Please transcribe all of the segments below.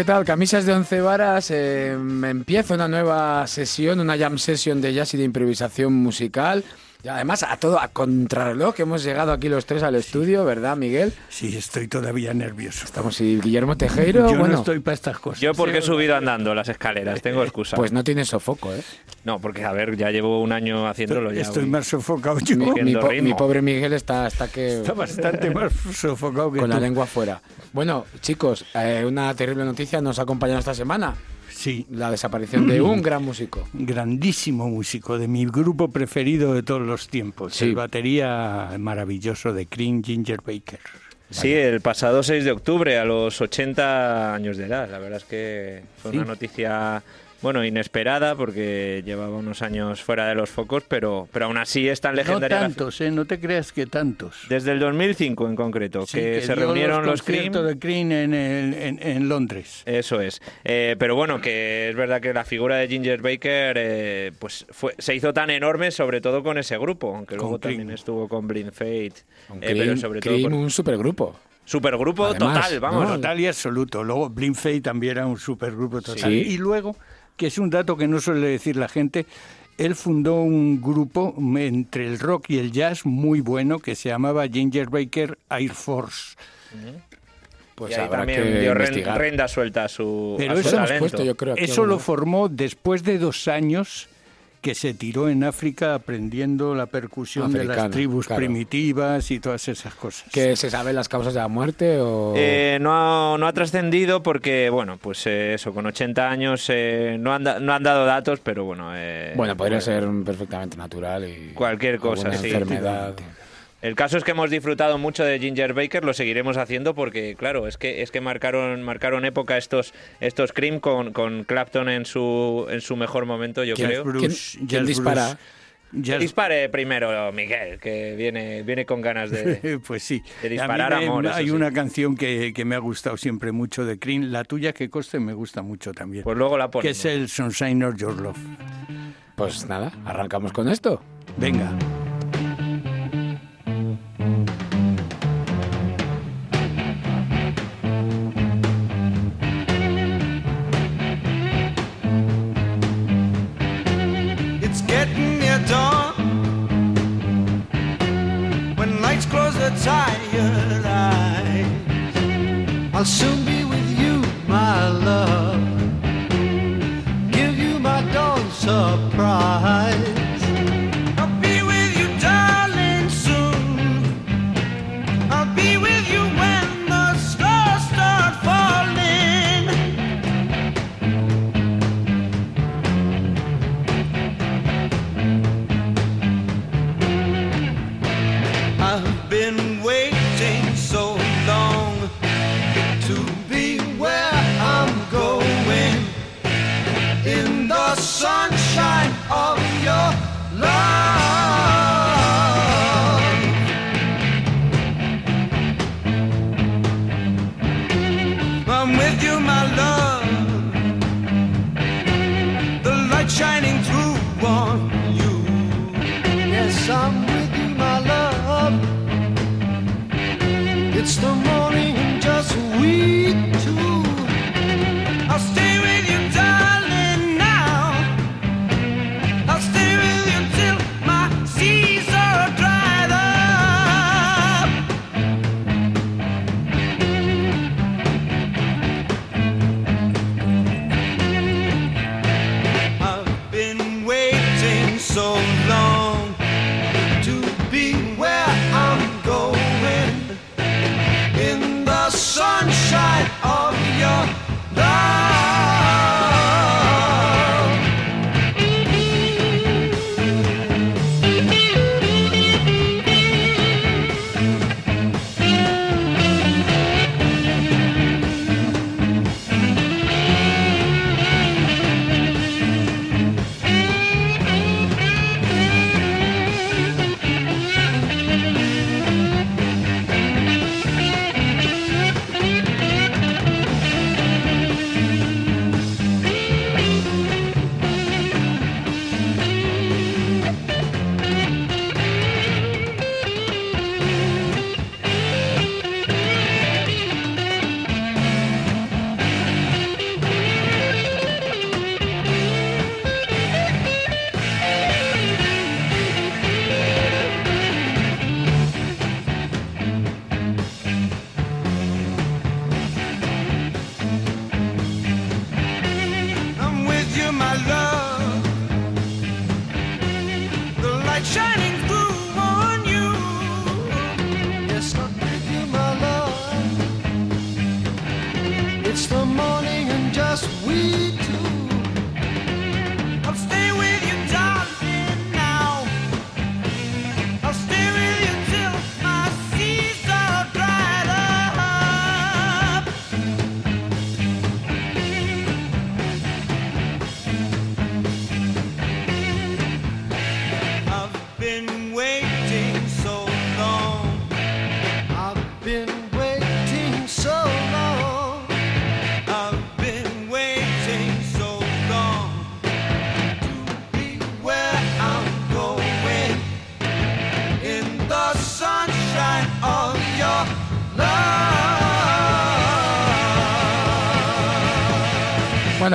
¿Qué tal? Camisas de once varas. Eh, empieza una nueva sesión, una jam session de jazz y de improvisación musical. Y además, a todo, a contrarreloj, que hemos llegado aquí los tres al estudio, ¿verdad, Miguel? Sí, estoy todavía nervioso. Estamos y Guillermo Tejero. Yo bueno, no estoy para estas cosas. Yo porque he subido andando las escaleras, tengo excusa. pues no tienes sofoco, ¿eh? No, porque a ver, ya llevo un año haciéndolo ya. Estoy voy. más sofocado yo. Mi, mi Cogiendo po- ritmo. mi pobre Miguel está hasta que Está bastante más sofocado que con la lengua fuera. Bueno, chicos, eh, una terrible noticia nos ha acompañado esta semana. Sí, La desaparición de un gran músico. grandísimo músico, de mi grupo preferido de todos los tiempos. Sí. El batería maravilloso de Cream Ginger Baker. Sí, el pasado 6 de octubre, a los 80 años de edad. La verdad es que fue Sí. una noticia, bueno, inesperada, porque llevaba unos años fuera de los focos, pero, pero aún así es tan No legendaria. la fi- tantos, ¿eh? No te creas que tantos. Desde el 2005 en concreto, Sí, que, se dio reunieron los Cream. conciertos de Cream en, el- en- en Londres. Eso es. Eh, pero bueno, que es verdad que la figura de Ginger Baker eh, pues fue, se hizo tan enorme, sobre todo con ese grupo, aunque Con luego Cream. también estuvo con Blind Fate. Un eh, pero Cream- sobre todo Cream, por- un supergrupo. Supergrupo Además, total, vamos. ¿no? Total y absoluto. Luego Blind Fate también era un supergrupo total. Sí. Y luego, que es un dato que no suele decir la gente, él fundó un grupo entre el rock y el jazz muy bueno que se llamaba Ginger Baker Air Force. Pues y ahí habrá también que dio investigar. renda suelta a su, Pero a su eso Lo hemos talento. puesto, yo creo. aquí Eso alguna lo vez. formó después de dos años que se tiró en África aprendiendo la percusión de las tribus claro. primitivas y todas esas cosas. ¿Que se saben las causas de la muerte o...? Eh, no ha, no ha trascendido porque, bueno, pues eh, eso, con 80 años eh, no, han da- no han dado datos, pero bueno. eh, bueno, podría ser perfectamente natural y... Cualquier cosa, sí. enfermedad. El caso es que hemos disfrutado mucho de Ginger Baker, lo seguiremos haciendo porque, claro, es que es que marcaron marcaron época estos estos Cream con, con Clapton en su en su mejor momento, yo ¿Quién- creo. Bruce, ¿Quién- quién dispara? Bruce. Dispare primero, Miguel, que viene viene con ganas de... Pues sí. de disparar A mí me- amor, Hay sí. una canción que, que me ha gustado siempre mucho de Cream, la tuya que coste me gusta mucho también. Pues luego la que ponemos. es el Sunshine of Your Love. Pues nada, arrancamos con esto. Venga. I'll soon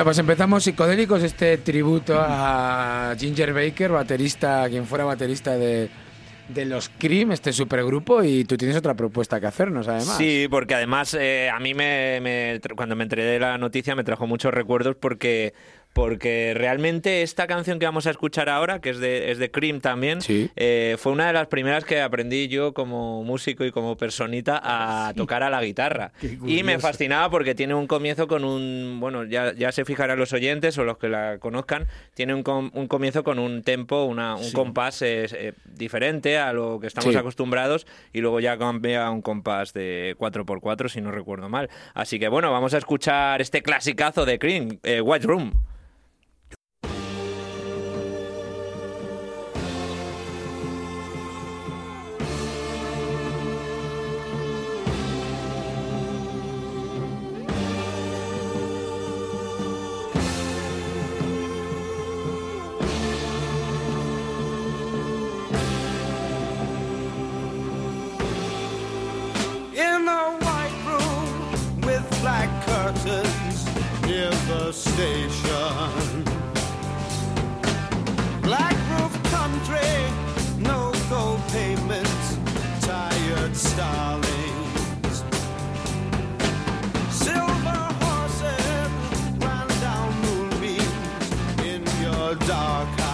Pues empezamos psicodélicos, este tributo a Ginger Baker, baterista, quien fuera baterista de, de los Cream, este supergrupo, y tú tienes otra propuesta que hacernos, además. Sí, porque además eh, a mí me, me cuando me enteré la noticia me trajo muchos recuerdos porque porque realmente esta canción que vamos a escuchar ahora, que es de, es de Cream también, Sí. eh, fue una de las primeras que aprendí yo como músico y como personita a tocar a la guitarra. Y me fascinaba porque tiene un comienzo con un, bueno, ya, ya se fijarán los oyentes o los que la conozcan, tiene un, com- un comienzo con un tempo, una, un compás eh, eh, diferente a lo que estamos acostumbrados y luego ya cambia a un compás de 4x4 si no recuerdo mal. Así que bueno, vamos a escuchar este clasicazo de Cream, eh, White Room. Station. Black roof country, no gold payments, tired starlings. Silver horses ran down moonbeams in your dark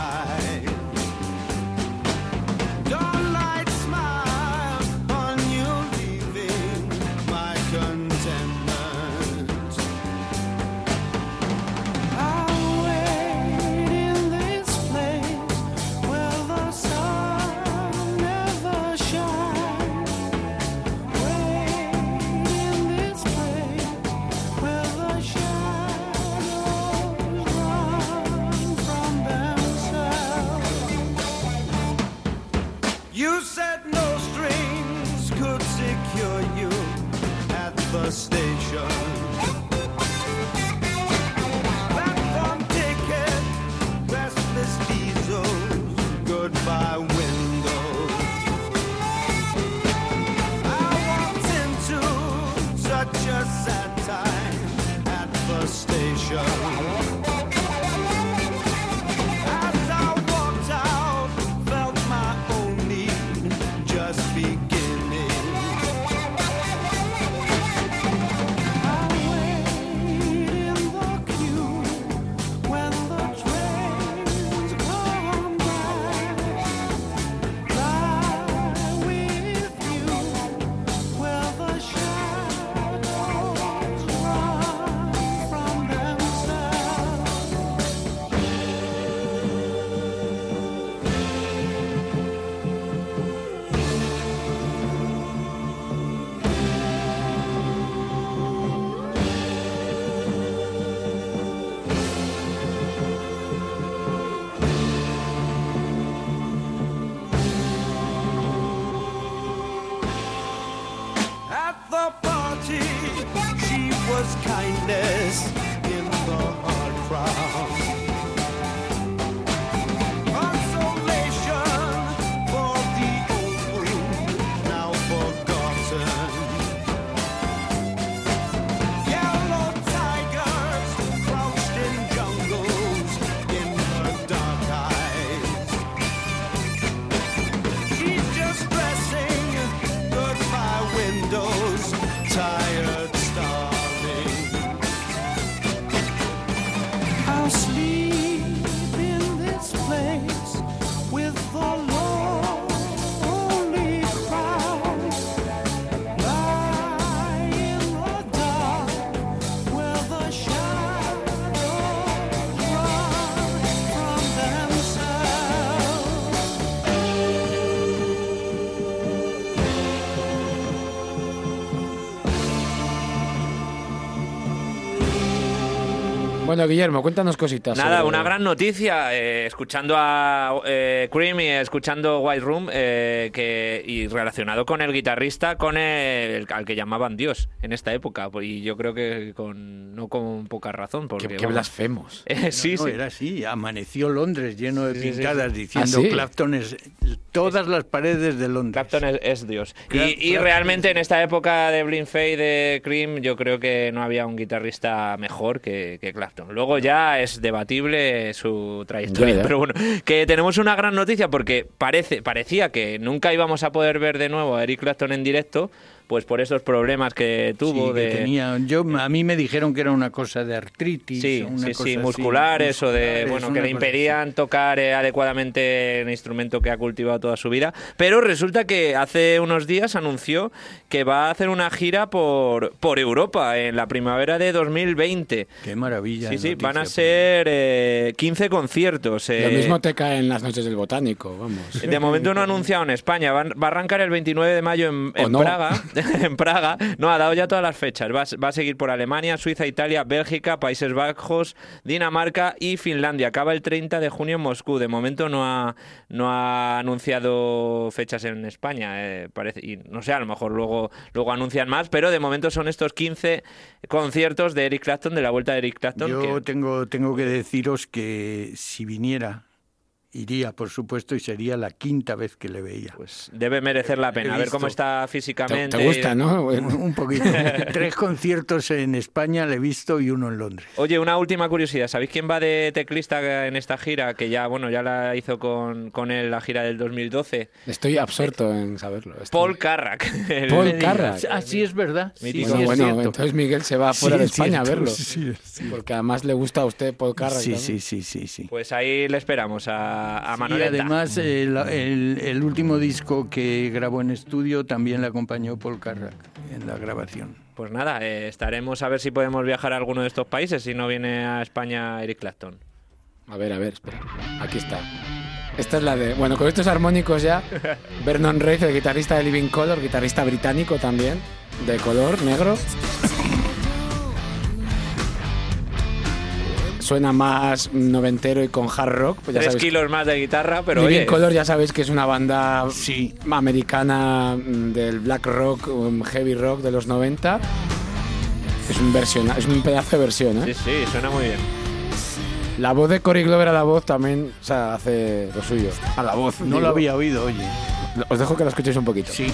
Bueno, Guillermo, cuéntanos cositas. Nada, sobre- una gran noticia, eh, escuchando a eh, Cream y escuchando White Room, eh, que, y relacionado con el guitarrista, con el, al que llamaban Dios en esta época, y yo creo que con no con poca razón, porque Qué, blasfemos. eh, sí, No, sí. era así, amaneció Londres lleno de Sí, pintadas sí. diciendo ¿Ah, sí? Clapton es todas las paredes de Londres. Clapton es, es Dios. Y, realmente en esta época de Blind Faith, de Cream, yo creo que no había un guitarrista mejor que, que Clapton. Luego ya es debatible su trayectoria. Ya, ya. Pero bueno, que tenemos una gran noticia porque parece, parecía que nunca íbamos a poder ver de nuevo a Eric Clapton en directo, pues por esos problemas que tuvo Sí, que de... tenía, yo, a mí me dijeron que era una cosa de artritis. Sí, una sí, cosa sí, así, musculares o de, musculares, bueno, que le así. impedían tocar eh, adecuadamente el instrumento que ha cultivado toda su vida. Pero resulta que hace unos días anunció que va a hacer una gira por, por Europa en la primavera de 2020. Qué maravilla. Sí, de sí, noticia, van a pues. ser eh, 15 conciertos. Lo eh, mismo te cae en las noches del botánico, vamos. de momento no ha anunciado en España. Va, va a arrancar el 29 de mayo en, ¿O en no? Praga. en Praga. No, ha dado ya todas las fechas. Va, a- va a seguir por Alemania, Suiza, Italia, Bélgica, Países Bajos, Dinamarca y Finlandia. Acaba el 30 de junio en Moscú. De momento no ha, no ha anunciado fechas en España. eh, parece, y no sé, a lo mejor luego, luego anuncian más. Pero de momento son estos 15 conciertos de Eric Clapton, de la vuelta de Eric Clapton. Yo que- tengo, tengo que deciros que si viniera, iría, por supuesto, y sería la quinta vez que le veía. pues debe merecer la pena. A ver cómo está ¿Te, físicamente. te gusta, no? Un poquito. Tres conciertos en España le he visto y uno en Londres. Oye, una última curiosidad. ¿Sabéis quién va de teclista en esta gira? Que ya, bueno, ya la hizo con, con él la gira del 2012. Estoy absorto en saberlo. Estoy- Paul Carrack. El- Paul Carrack. Ah, sí, es verdad. Sí, Bueno, es bueno, cierto. entonces Miguel se va Sí, fuera de es España a verlo. sí, sí. Porque además le gusta a usted Paul Carrack. Sí, sí, sí, sí, sí. Pues ahí le esperamos a, a Y Manoleta. además, el, el- el último disco que grabó en estudio también le acompañó Paul Carrack en la grabación. Pues nada, eh, estaremos a ver si podemos viajar a alguno de estos países si no viene a España Eric Clapton. A ver, a ver, espera. Aquí está. Esta es la de. Bueno, con estos armónicos ya. Vernon Reith, el guitarrista de Living Color, guitarrista británico también, de color negro. Suena más noventero y con hard rock. Pues ya Tres sabéis, kilos más de guitarra, pero Living oye, Color ya sabéis que es una banda Sí. americana mm, del black rock, um, heavy rock de los 90. Es un, versión, es un pedazo de versión, ¿eh? sí, sí, suena muy bien. La voz de Cory Glover a la voz también o sea, hace lo suyo. A la voz. No digo. lo había oído, oye. Os dejo que lo escuchéis un poquito. Sí.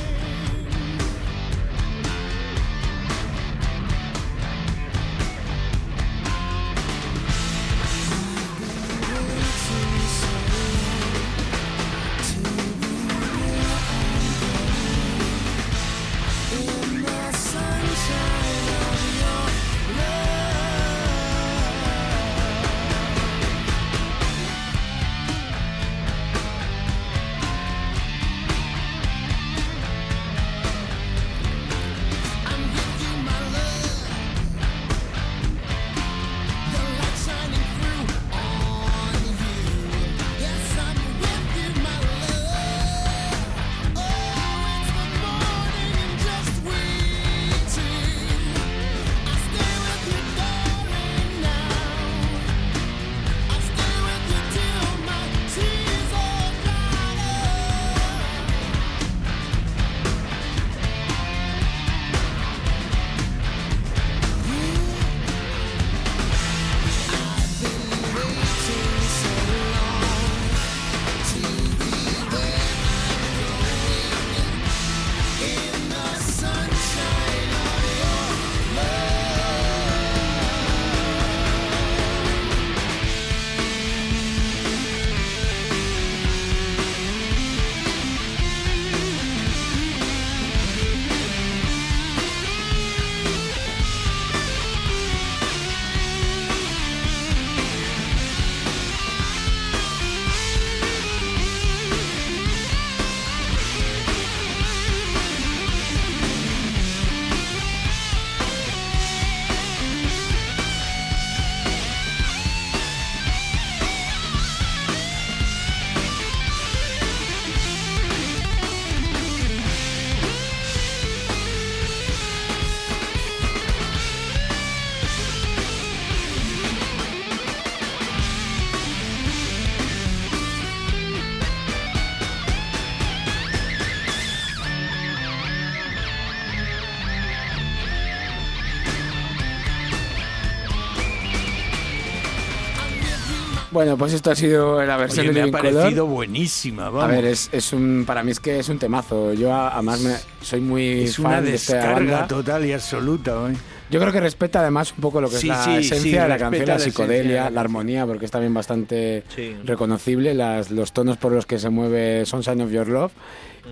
Bueno, pues esto ha sido la versión Oye, me de ha Living Color. parecido buenísima, vamos. A ver, es, es un, para mí es que es un temazo. Yo además me, soy muy es fan una de esta descarga banda. total y absoluta. hoy. Yo creo que respeta además un poco lo que Sí, es la sí, sí, esencia de la canción, la psicodelia, la armonía, porque es también bastante reconocible, las, los tonos por los que se mueve Sunshine of Your Love.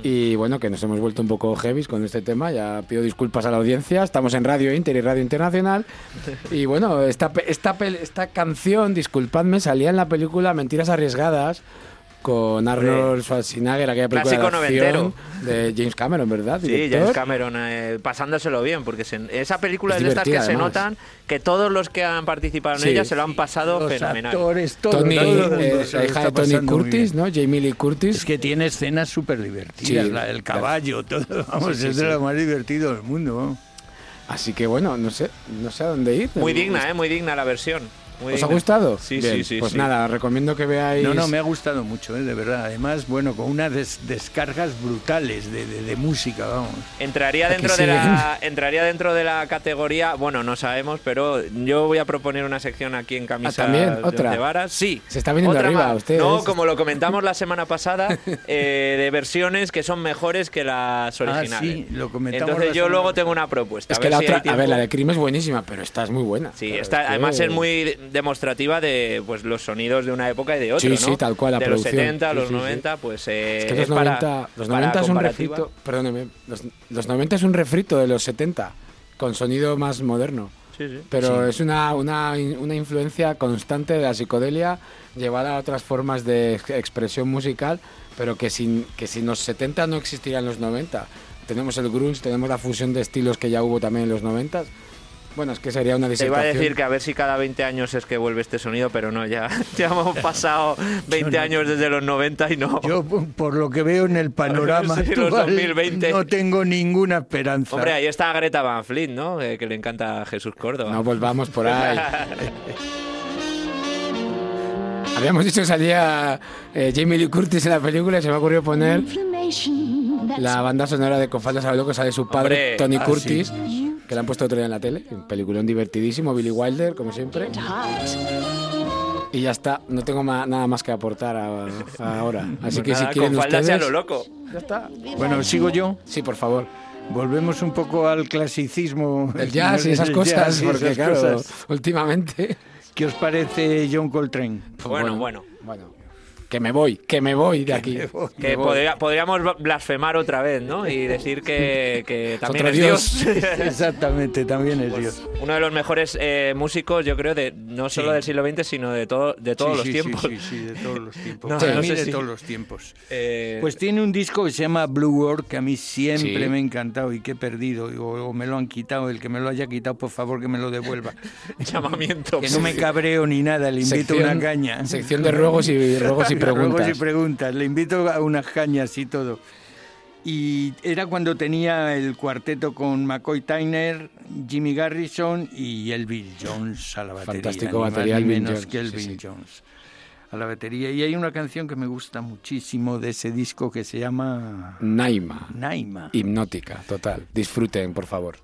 Y bueno, que nos hemos vuelto un poco heavies con este tema. Ya pido disculpas a la audiencia. Estamos en Radio Inter y Radio Internacional. Y bueno, esta, esta, esta canción, disculpadme, salía en la película Mentiras Arriesgadas con Arnold Schwarzenegger, aquella película Clásico de acción de James Cameron, ¿verdad? Sí. James Cameron, eh, pasándoselo bien, porque se- esa película Es de estas que se notan que todos los que han participado en Sí. ella se lo han pasado Los fenomenal. actores, todo, Tony, todo el mundo eh, la hija de Tony Curtis. ¿no? Jamie Lee Curtis. Es que tiene escenas súper divertidas, Sí, la del claro. caballo, todo, vamos, Sí, sí, es de sí. lo más divertido del mundo. Así que bueno, no sé, no sé a dónde ir. Muy digna, ¿eh? Muy digna la versión. Muy ¿Os ha gustado? Sí, Bien, sí, sí. Pues sí. nada, recomiendo que veáis. No, no, me ha gustado mucho, ¿eh? de verdad. Además, bueno, con unas des- descargas brutales de, de- de música, vamos. Entraría dentro de la entraría dentro de la categoría, bueno, no sabemos, pero yo voy a proponer una sección aquí en camisa Ah, ¿también? de ¿Otra? once varas. Sí. Se está viniendo Otra arriba más. ustedes. No, como lo comentamos la semana pasada, eh, de versiones que son mejores que las originales. Ah, sí, lo comentamos Entonces yo luego tengo una propuesta. Es a que ver la si otra, a ver, la de Cream es buenísima, pero esta es muy buena. Sí, Claro, está, es que- además es muy de- demostrativa de pues los sonidos de una época y de otra, Sí, ¿no? sí, tal cual, la de producción. los 70, Sí, los sí, sí. 90, pues eh, Es que los para- 90, los para 90 es un refrito, perdóneme, los, los 90 es un refrito de los 70, con sonido más moderno. Sí, sí. Pero es una, una, in- una influencia constante de la psicodelia llevada a otras formas de ex- expresión musical, pero que sin, que sin los 70 no existirían los 90. Tenemos el grunge, tenemos la fusión de estilos que ya hubo también en los 90. Bueno, es que sería una Te iba disertación. a decir que a ver si cada 20 años es que vuelve este sonido, pero no, ya, ya hemos pasado 20 años desde los 90 y no. Yo, por lo que veo en el panorama Sí, los actual, 2020. no tengo ninguna esperanza. Hombre, ahí está Greta Van Fleet, ¿no? Eh, que le encanta a Jesús Córdoba. No volvamos por ahí. Habíamos dicho que salía eh, Jamie Lee Curtis en la película y se me ocurrió poner la banda sonora de Con faldas a lo loco. Sale su padre, Hombre, Tony ah, Curtis, que le han puesto otro día en la tele. Un peliculón divertidísimo, Billy Wilder, como siempre. Y ya está, no tengo ma- nada más que aportar a- a ahora. Así Pues que nada, si quieren con ustedes... lo loco. Ya está. Bueno, sigo yo. Sí, por favor. Volvemos un poco al clasicismo. El jazz y esas cosas, jazz porque esas claro, cosas. últimamente... ¿Qué os parece John Coltrane? Pues Bueno, bueno. Bueno, que me voy, que me voy de aquí. Que podría- podríamos blasfemar otra vez, ¿no? Y decir que, que también otro es Dios. Exactamente, también es Dios. Uno de los mejores eh, músicos, yo creo, de no solo Sí. del siglo XX, sino de, todo, de todos Sí, los sí, tiempos. Sí, sí, sí, de todos los tiempos. No, Para no mí sé de si- todos los tiempos. Eh, Pues tiene un disco que se llama Blue World que a mí siempre Sí. me ha encantado y que he perdido o, o me lo han quitado. El que me lo haya quitado, por favor, que me lo devuelva. llamamiento. Que no me cabreo ni nada, le invito Sección- una caña. Sección de ruegos y, ruegos y preguntas. Y preguntas. Le invito a unas cañas y todo. Y era cuando tenía el cuarteto con McCoy Tyner, Jimmy Garrison y Elvin Jones a la batería. Fantástico batería, Elvin menos Jones, que sí, Elvin sí. Jones a la batería. Y hay una canción que me gusta muchísimo de ese disco que se llama Naima. Naima. Hipnótica, total. Disfruten, por favor.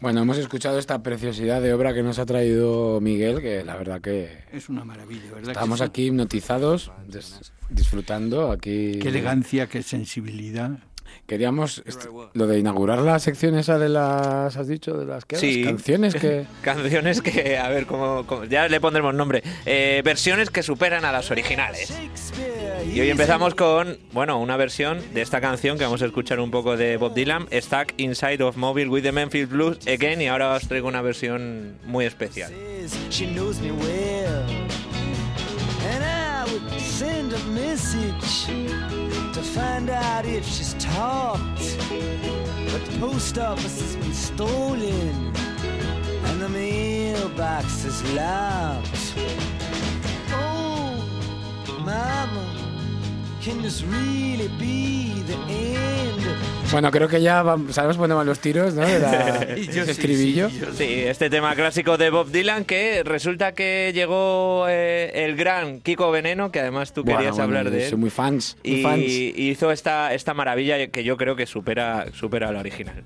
Bueno, hemos escuchado esta preciosidad de obra que nos ha traído Miguel, que la verdad que Es una maravilla, ¿verdad? que estamos sí? aquí hipnotizados, des- disfrutando aquí. Qué elegancia, qué sensibilidad. Queríamos lo de inaugurar la sección esa de las, has dicho, de las, ¿qué? Sí. las canciones que... Canciones que, a ver, cómo, cómo- ya le pondremos nombre. Eh, versiones que superan a las originales. Y hoy empezamos con, bueno, una versión de esta canción que vamos a escuchar un poco de Bob Dylan, Stuck Inside of Mobile with the Memphis Blues Again, y ahora os traigo una versión muy especial. Mama, Bueno, creo que ya vam- sabemos por dónde van los tiros, ¿no? De la- ese sí, estribillo. sí, yo sí. Sí, este tema clásico de Bob Dylan que resulta que llegó eh, el gran Kiko Veneno, que además tú Bueno, querías bueno, hablar de Soy él. muy fans, muy Y, fans. hizo esta, esta maravilla que yo creo que supera, supera la original.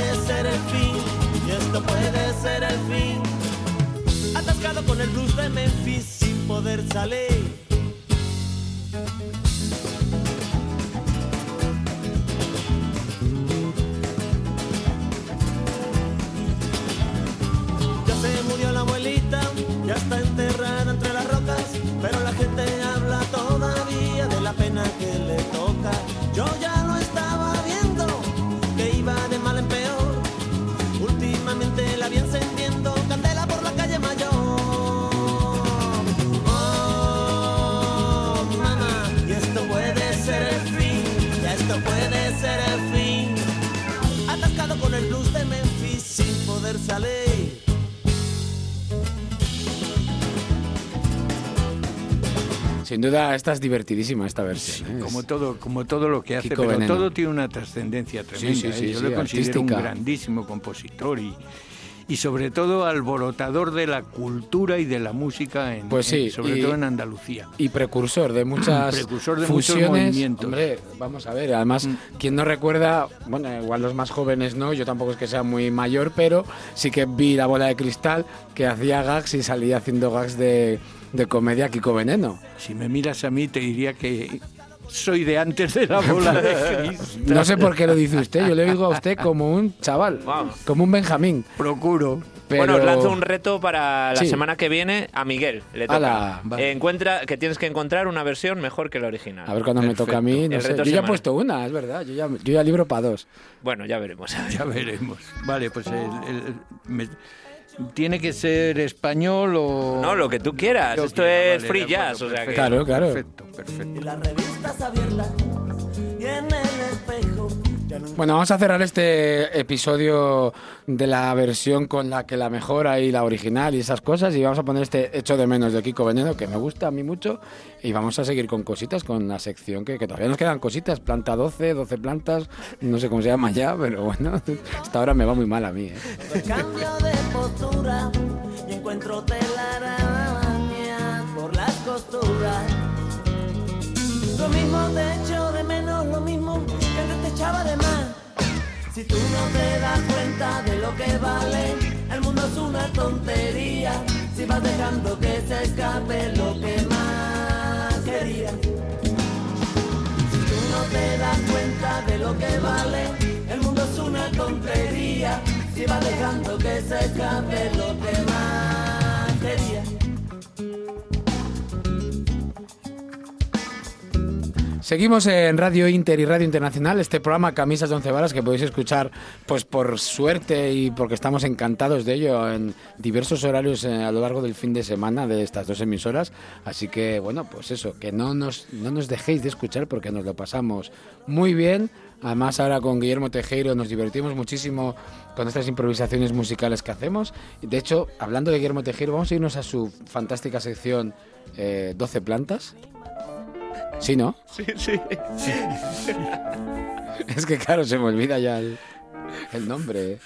Puede ser el fin, y esto puede ser el fin. Atascado con el blues de Memphis sin poder salir. Sin duda, esta es divertidísima, esta versión. ¿eh? Como todo, como todo lo que hace, Kiko pero Veneno. todo tiene una trascendencia tremenda. sí, ¿eh? Yo le considero un grandísimo compositor y, y sobre todo alborotador de la cultura y de la música, en, Pues sí, en- sobre y- todo en Andalucía. y precursor de muchas Precursor de muchos fusiones. movimientos. Hombre, vamos a ver, además, quien no recuerda, bueno, igual los más jóvenes no, yo tampoco es que sea muy mayor, pero sí que vi la bola de cristal que hacía gags y salía haciendo gags de, de comedia Kiko Veneno. Si me miras a mí, te diría que soy de antes de la bola de cristal. No sé por qué lo dice usted, yo le digo a usted como un chaval, Vamos. como un Benjamín. Procuro. Pero... Bueno, os lanzo un reto para la Sí. semana que viene a Miguel. Le toca. Ala, vale. Encuentra que tienes que encontrar una versión mejor que la original. A ver cuando me toca a mí, no sé. Yo ya he puesto una, es verdad, yo ya, yo ya libro para dos. Bueno, ya veremos. Ya veremos. Vale, pues el- el- me- tiene que ser español o... No, lo que tú quieras. Yo Esto quiera, es vale, free acuerdo, jazz. O sea que... Claro, claro. Perfecto, perfecto. Y las revistas abiertas Bueno, vamos a cerrar este episodio de la versión con la que la mejora y la original y esas cosas y vamos a poner este hecho de menos de Kiko Veneno que me gusta a mí mucho y vamos a seguir con cositas, con la sección que, que todavía nos quedan cositas, planta 12, 12 plantas, no sé cómo se llama ya, pero bueno, hasta ahora me va muy mal a mí. ¿eh? Cuando cambio de postura y encuentro telarañas por las costuras. Lo mismo te echo de menos, lo mismo que antes te echaba de más. Si tú no te das cuenta de lo que vale, el mundo es una tontería. Si vas dejando que se escape lo que más querías. Si tú no te das cuenta de lo que vale, el mundo es una tontería. Si vas dejando que se escape lo que más Seguimos en Radio Inter y Radio Internacional, este programa Camisas de Once Varas que podéis escuchar pues por suerte y porque estamos encantados de ello en diversos horarios eh, a lo largo del fin de semana de estas dos emisoras. Así que bueno, pues eso, que no nos, no nos dejéis de escuchar porque nos lo pasamos muy bien. Además ahora con Guillermo Tejero nos divertimos muchísimo con estas improvisaciones musicales que hacemos. De hecho, hablando de Guillermo Tejero, vamos a irnos a su fantástica sección eh, 12 plantas. Sí, ¿no? Sí, sí. Es que claro, se me olvida ya el, el nombre.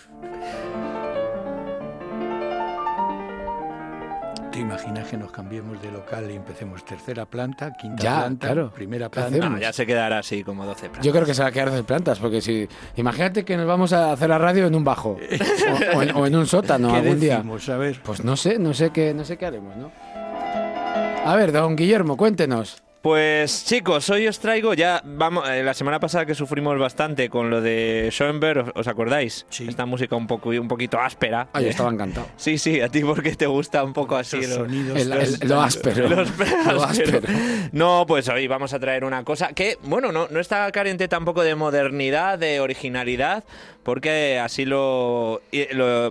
¿Te imaginas que nos cambiemos de local y empecemos tercera planta, quinta Ya, planta, claro. primera ¿Qué planta? No, ya se quedará así como 12 plantas. Yo creo que se va a quedar de plantas, porque si. Imagínate que nos vamos a hacer la radio en un bajo. O, o en, o en un sótano ¿Qué algún día. decimos? A ver. Pues no sé, no sé qué, no sé qué haremos, ¿no? A ver, don Guillermo, cuéntenos. Pues chicos, hoy os traigo ya, vamos, eh, la semana pasada que sufrimos bastante con lo de Schoenberg, ¿os- ¿os acordáis? Sí. Esta música un poco un poquito áspera. Ay, yo Eh, estaba encantado. Sí, sí, a ti porque te gusta un poco así Esos lo- sonidos. El- el- lo áspero. Los Lo áspero. No, pues hoy vamos a traer una cosa que, bueno, no, no está carente tampoco de modernidad, de originalidad, porque así lo,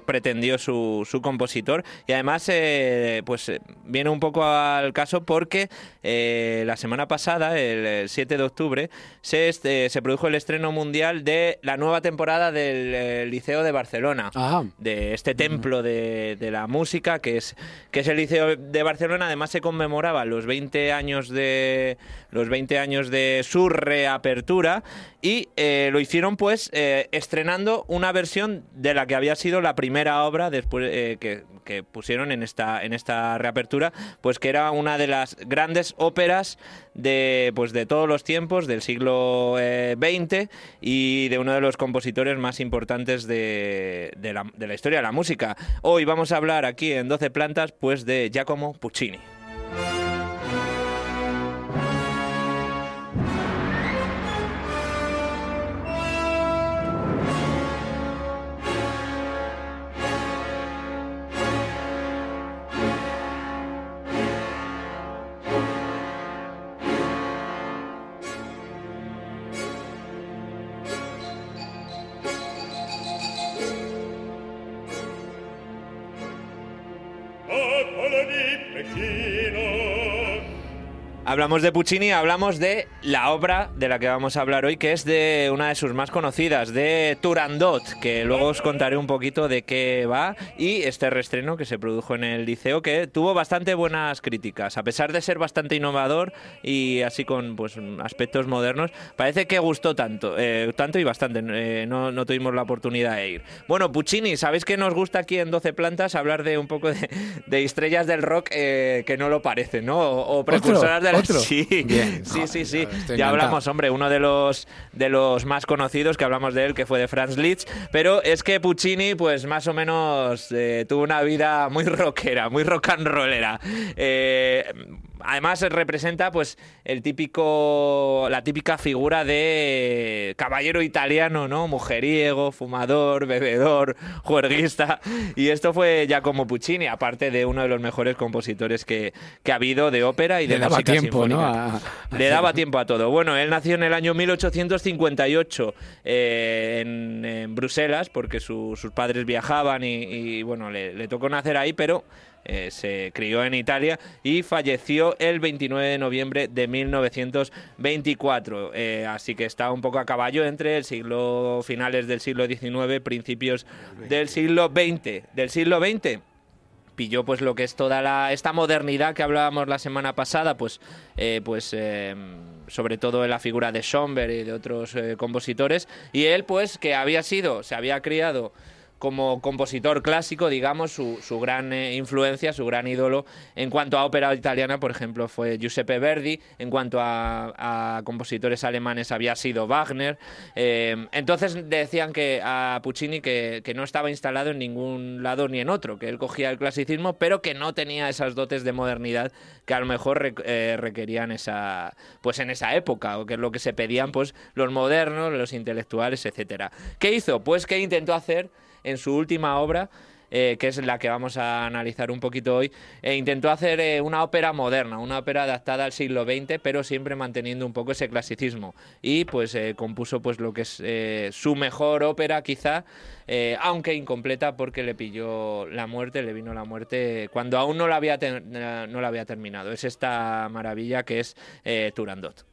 pretendió su, su compositor. Y además, eh, pues eh, viene un poco al caso porque eh, la semana pasada, el, el 7 de octubre, se, este, se produjo el estreno mundial de la nueva temporada del eh, Liceo de Barcelona Ah, de este templo de, de la música que es que es el Liceo de Barcelona. Además se conmemoraba los 20 años de los 20 años de su reapertura y eh, lo hicieron pues eh, estrenando una versión de la que había sido la primera obra después eh, que, que pusieron en esta en esta reapertura pues que era una de las grandes óperas de pues de todos los tiempos del siglo eh, XX y de uno de los compositores más importantes de, de la, de la historia de la música. Hoy vamos a hablar aquí en 12 plantas pues de Giacomo Puccini. Hablamos de Puccini, hablamos de la obra de la que vamos a hablar hoy, que es de una de sus más conocidas, de Turandot, que luego os contaré un poquito de qué va, y este reestreno que se produjo en el liceo, que tuvo bastante buenas críticas, a pesar de ser bastante innovador y así con pues aspectos modernos, parece que gustó tanto, eh, tanto y bastante, eh, no, no tuvimos la oportunidad de ir. Bueno, Puccini, ¿sabéis que nos gusta aquí en 12 plantas hablar de un poco de, de estrellas del rock eh, que no lo parecen, ¿no? O, o precursoras de Sí, Bien. sí, sí, sí. Estoy Ya encantado. hablamos, hombre, uno de los de los más conocidos que hablamos de él, que fue de Franz Liszt, pero es que Puccini, pues más o menos eh, tuvo una vida muy rockera, muy rock and rollera. Eh, además representa pues el típico la típica figura de caballero italiano, ¿no? Mujeriego, fumador, bebedor, juerguista y esto fue Giacomo Puccini, aparte de uno de los mejores compositores que, que ha habido de ópera y de Le daba música Le daba tiempo a todo. Bueno, él nació en el año 1858 eh, en, en Bruselas, porque su- sus padres viajaban y, y, bueno, le, le tocó nacer ahí, pero eh, se crió en Italia y falleció el 29 de noviembre de 1924. Eh, así que está un poco a caballo entre el siglo finales del siglo XIX, principios del siglo XX. Del siglo XX pilló pues lo que es toda la esta modernidad que hablábamos la semana pasada pues eh, pues sobre todo en la figura de Schomberg y de otros compositores y él pues que había sido se había criado como compositor clásico, digamos, su, su gran eh, influencia, su gran ídolo en cuanto a ópera italiana, por ejemplo, fue Giuseppe Verdi, en cuanto a, a compositores alemanes había sido Wagner. Eh, entonces decían que a Puccini que, que no estaba instalado en ningún lado ni en otro, que él cogía el clasicismo, pero que no tenía esas dotes de modernidad que a lo mejor re- eh, requerían esa, pues en esa época, o que es lo que se pedían pues los modernos, los intelectuales, etcétera. ¿Qué hizo? Pues que intentó hacer en su última obra, eh, que es la que vamos a analizar un poquito hoy, e intentó hacer eh, una ópera moderna, una ópera adaptada al siglo XX, pero siempre manteniendo un poco ese clasicismo. Y pues eh, compuso pues lo que es eh, su mejor ópera, quizá, eh, aunque incompleta porque le pilló la muerte, le vino la muerte cuando aún no la había, eh, no la había terminado. Es esta maravilla que es eh, Turandot.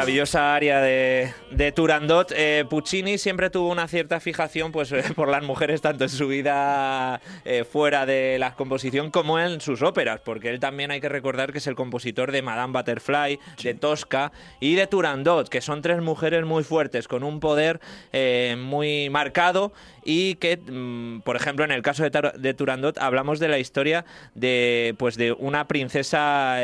Maravillosa área de, de Turandot. Eh, Puccini siempre tuvo una cierta fijación pues, eh, por las mujeres, tanto en su vida eh, fuera de la composición como en sus óperas, porque él también hay que recordar que es el compositor de Madame Butterfly, de Tosca y de Turandot, que son tres mujeres muy fuertes, con un poder muy marcado y que, mm, por ejemplo, en el caso de, de Turandot hablamos de la historia de, pues, de una princesa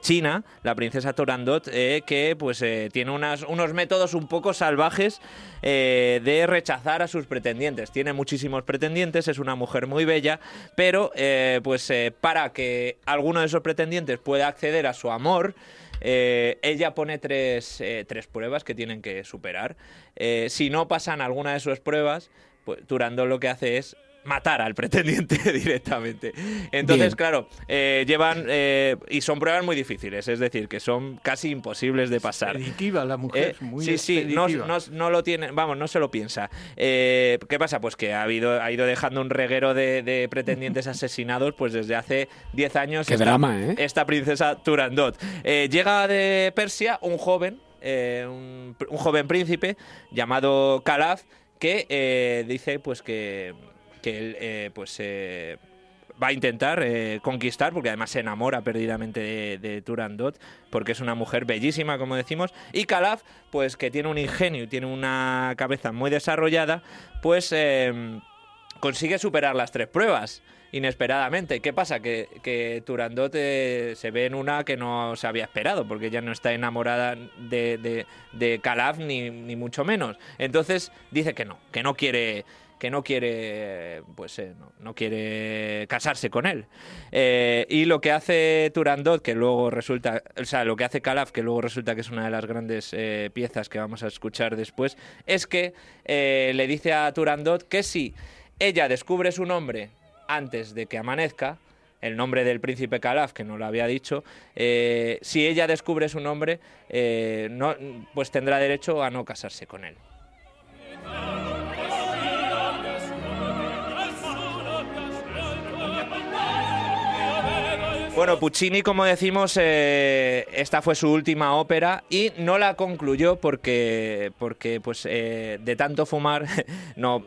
china, la princesa Turandot, eh, que pues eh, tiene unos métodos un poco salvajes eh, de rechazar a sus pretendientes. Tiene muchísimos pretendientes, es una mujer muy bella, pero eh, pues para que alguno de esos pretendientes pueda acceder a su amor, ella pone tres, tres pruebas que tienen que superar. Si no pasan alguna de sus pruebas, pues lo que hace es matar al pretendiente directamente. Entonces, Bien. claro, eh, llevan eh, y son pruebas muy difíciles, es decir, que son casi imposibles de pasar. Expeditiva la mujer, Eh, muy sí, sí, no, no- no lo tiene, vamos, no se lo piensa. Eh, ¿Qué pasa? Pues que ha, habido, ha ido dejando un reguero de, de pretendientes asesinados pues desde hace 10 años. Qué drama, ¿eh? Esta princesa Turandot. Llega de Persia un joven, eh, un, un joven príncipe llamado Calaf, que dice pues que, que él eh, pues eh, va a intentar eh, conquistar, porque además se enamora perdidamente de, Turandot, porque es una mujer bellísima, como decimos, y Calaf, pues que tiene un ingenio, tiene una cabeza muy desarrollada, pues consigue superar las tres pruebas inesperadamente. ¿Qué pasa? Que, que Turandot se ve en una que no se había esperado, porque ella no está enamorada de, de, de Calaf ni, ni mucho menos. Entonces dice que no, que no quiere que no quiere pues eh, no, no quiere casarse con él Eh, y lo que hace Turandot que luego resulta o sea lo que hace Calaf que luego resulta que es una de las grandes eh, piezas que vamos a escuchar después es que le dice a Turandot que si ella descubre su nombre antes de que amanezca, el nombre del príncipe Calaf, que no lo había dicho, si ella descubre su nombre, no, pues tendrá derecho a no casarse con él. Bueno, Puccini, como decimos, eh, esta fue su última ópera y no la concluyó porque, porque pues, eh, de tanto fumar no,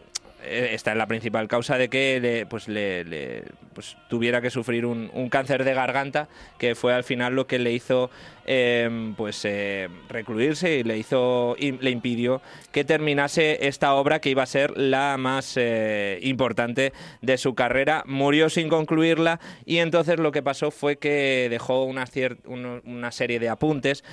esta es la principal causa de que le, pues, le, pues, tuviera que sufrir un, cáncer de garganta, que fue al final lo que le hizo eh, pues eh, recluirse y le hizo le impidió que terminase esta obra que iba a ser la más eh, importante de su carrera. Murió sin concluirla y entonces lo que pasó fue que dejó una, una serie de apuntes.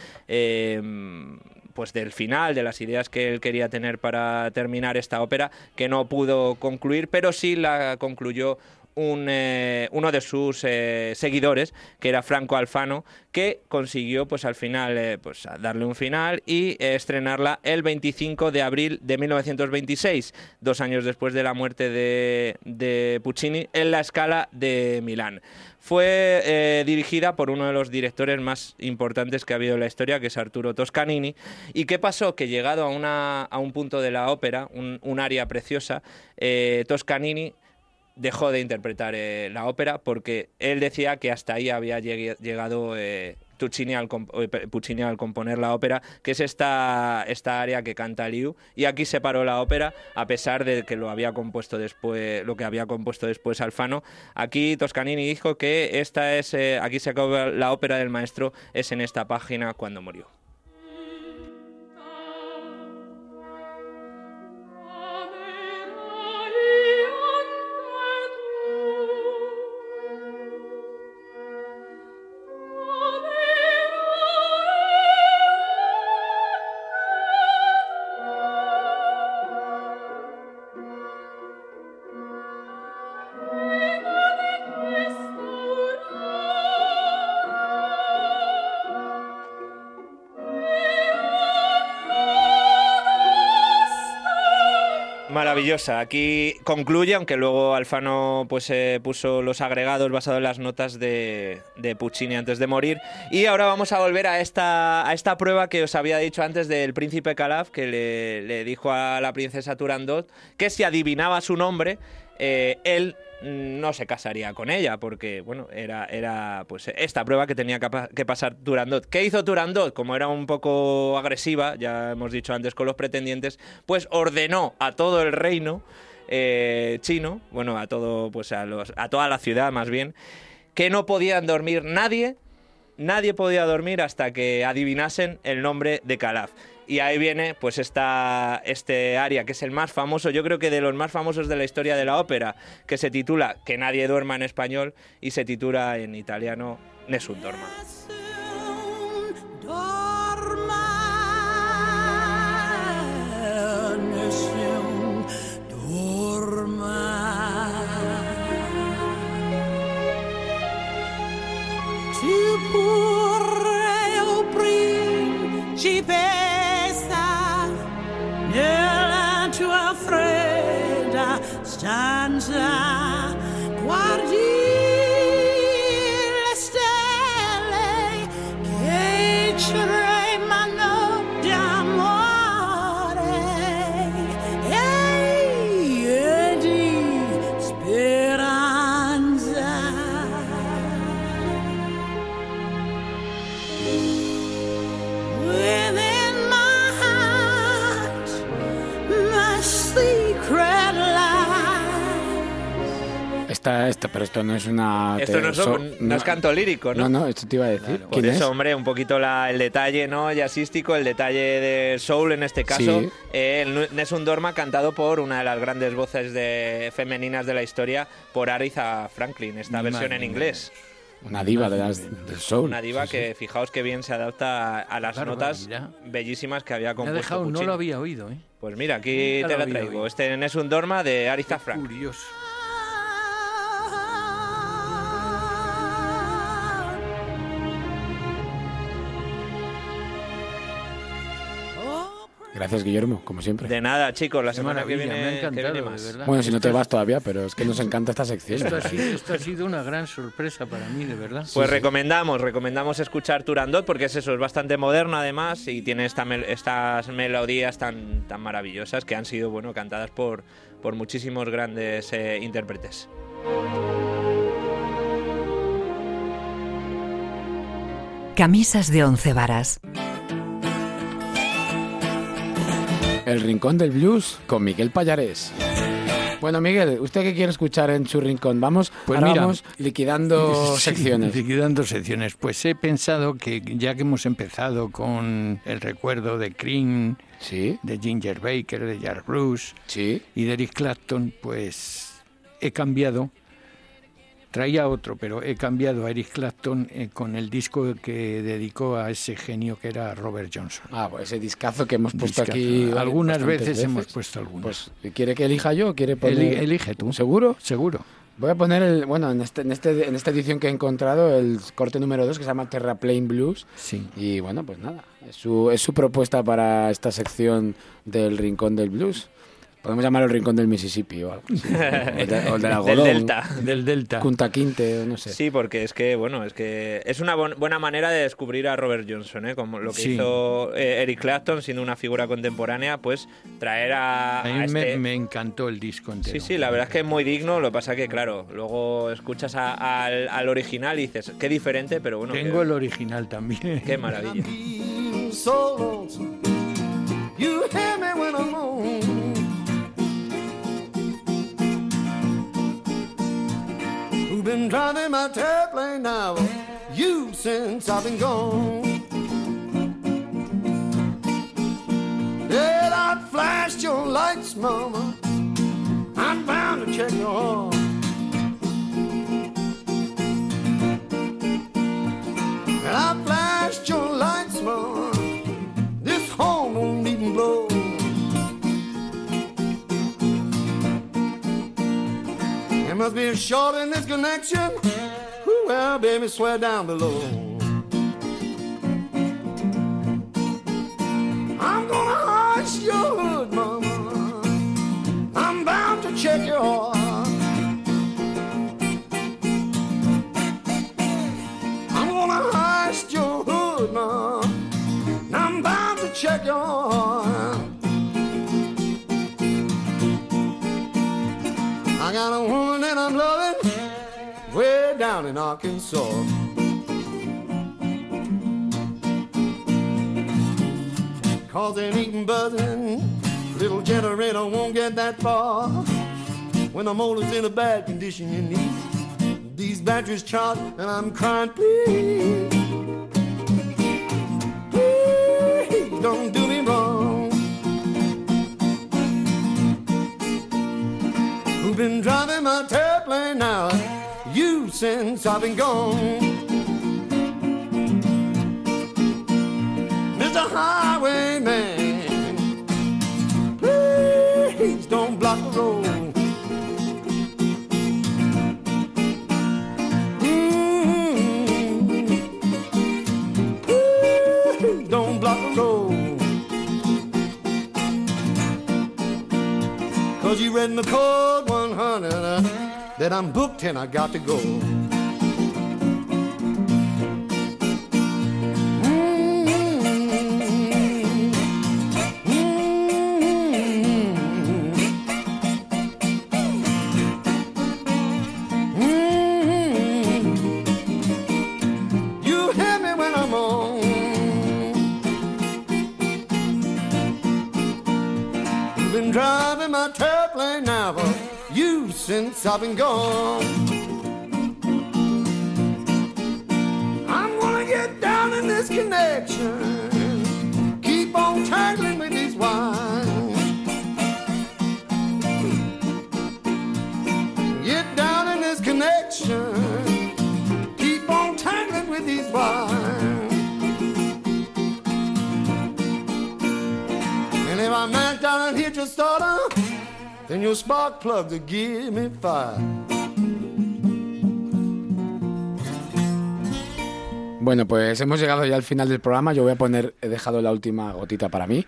Pues del final, de las ideas que él quería tener para terminar esta ópera, que no pudo concluir, pero sí la concluyó un, eh, uno de sus eh, seguidores, que era Franco Alfano, que consiguió pues al final eh, pues, darle un final y estrenarla el 25 de abril de 1926, dos años después de la muerte de, de Puccini, en la escala de Milán. Fue dirigida por uno de los directores más importantes que ha habido en la historia, que es Arturo Toscanini. ¿Y qué pasó? Que llegado a, una, a un punto de la ópera, un, área preciosa, Toscanini dejó de interpretar eh, la ópera porque él decía que hasta ahí había llegado eh, Puccini, al comp- eh, Puccini al componer la ópera, que es esta, esta área que canta Liu, y aquí se paró la ópera a pesar de que lo había compuesto después, lo que había compuesto después Alfano. Aquí Toscanini dijo que esta es, aquí se acaba la ópera del maestro, es en esta página cuando murió. Aquí concluye, aunque luego Alfano pues eh, puso los agregados basados en las notas de, Puccini antes de morir. Y ahora vamos a volver a esta, a esta prueba que os había dicho antes del príncipe Calaf, que le dijo a la princesa Turandot que si adivinaba su nombre, eh, él no se casaría con ella, porque bueno, era, era pues esta prueba que tenía que pasar Turandot. ¿Qué hizo Turandot? Como era un poco agresiva, ya hemos dicho antes con los pretendientes, pues ordenó a todo el reino eh, chino, bueno, a todo, pues a los, a toda la ciudad más bien, que no podían dormir nadie nadie podía dormir hasta que adivinasen el nombre de Calaf. Y ahí viene pues esta, este aria que es el más famoso, yo creo que de los más famosos de la historia de la ópera, que se titula Que nadie duerma en español y se titula en italiano Nessun dorma. Tu stanza, Esta, esta, pero esto no es una. Esto no, son- so- no es canto lírico, ¿no? No, no, esto te iba a decir. Por ¿Quién eso, es? hombre, un poquito la- el detalle ¿no? jazzístico, el detalle de soul en este caso. Sí. Eh, Nessun Dorma cantado por una de las grandes voces de, femeninas de la historia, por Aretha Franklin, esta versión en inglés. Una diva de las, del soul. Una diva Sí, sí. que, fijaos que bien se adapta a, a las notas bellísimas que había compuesto dejado, no lo había oído, ¿eh? Pues mira, aquí te lo la traigo. oído. Este Nessun Dorma de Aretha Franklin. Curioso. Gracias, Guillermo, como siempre. De nada, chicos, la Qué semana que viene, me ha que viene más. Bueno, si no te vas todavía, pero es que nos encanta esta sección. Esto ha, sido, esto ha sido una gran sorpresa para mí, de verdad. Pues recomendamos, recomendamos escuchar Turandot porque es eso, es bastante moderno además y tiene esta mel- estas melodías tan, tan maravillosas que han sido bueno cantadas por, por muchísimos grandes eh, intérpretes. Camisas de once varas. El Rincón del Blues con Miguel Payares. Bueno, Miguel, ¿usted qué quiere escuchar en su rincón? Vamos, Pues ahora mira, vamos liquidando Sí, secciones. Liquidando secciones. Pues he pensado que ya que hemos empezado con el recuerdo de Cream, Sí, de Ginger Baker, de Jar Bruce sí. y de Eric Clapton, pues he cambiado. Traía otro, pero he cambiado a Eric Clapton eh, con el disco que dedicó a ese genio que era Robert Johnson. Ah, pues ese discazo que hemos puesto Discazo. aquí. Algunas veces, hemos puesto algunas. Pues, ¿quiere que elija yo? o ¿Quiere poner... Eli- elige tú. ¿Seguro? Seguro. Voy a poner, el, bueno, en, este, en, este, en esta edición que he encontrado, el corte número 2 que se llama Terraplane Blues. Sí. Y bueno, pues nada, es su, es su propuesta para esta sección del Rincón del Blues. Podemos llamarlo el Rincón del Mississippi o algo así. O, el de- o el del. Delta. Del Delta. Kunta Kinte, o no sé. Sí, porque es que, bueno, es que es una buena manera de descubrir a Robert Johnson, ¿eh? Como lo que Sí. hizo eh, Eric Clapton, siendo una figura contemporánea, pues traer a, A a mí me, este- me encantó el disco entero. Sí, sí, la verdad es que es muy digno, lo que pasa que, claro, luego escuchas a- al, al original y dices, qué diferente, pero bueno, Tengo el original también. qué maravilla. Who've been driving my airplane now? You since I've been gone. Did I flash your lights, mama? I'm bound to check your heart. Must be short in this connection. Ooh, well, baby, swear down below. I'm gonna hush your hood, mama. I'm bound to check your heart. I'm gonna hush your hood, mom. I'm bound to check your heart. I'm loving way down in Arkansas. Cause they ain't buzzing. Little generator won't get that far. When the motor's in a bad condition, you need these batteries charged, and I'm crying, please. Please don't do me wrong. Been driving my airplane now? You since I've been gone. Mr. Highwayman, please don't block the road. Mm. Don't block the road. Cause you read in the cold 100 uh, that I'm booked and I got to go. Since I've been gone. I'm gonna get down in this connection. Keep on tangling with these wines. Get down in this connection. Keep on tangling with these wines. And if I mashed out and hit your your spark plugs will give me fire. Bueno, pues hemos llegado ya al final del programa. Yo voy a poner, he dejado la última gotita para mí,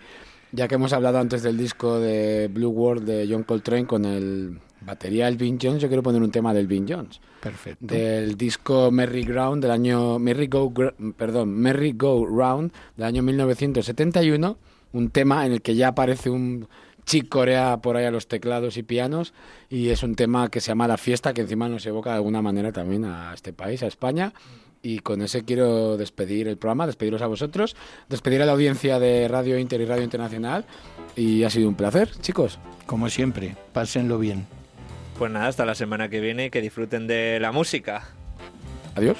ya que hemos hablado antes del disco de Blue World de John Coltrane con el batería Elvin Jones. Yo quiero poner un tema de Elvin Jones. Perfecto. Del disco Merry Ground del año Merry Go perdón, Merry Go Round del año 1971, un tema en el que ya aparece un chick corea por ahí a los teclados y pianos y es un tema que se llama La Fiesta que encima nos evoca de alguna manera también a este país, a España. Y con ese quiero despedir el programa, despediros a vosotros, despedir a la audiencia de Radio Inter y Radio Internacional. Y ha sido un placer, chicos. Como siempre, pásenlo bien. Pues nada, hasta la semana que viene que disfruten de la música. Adiós.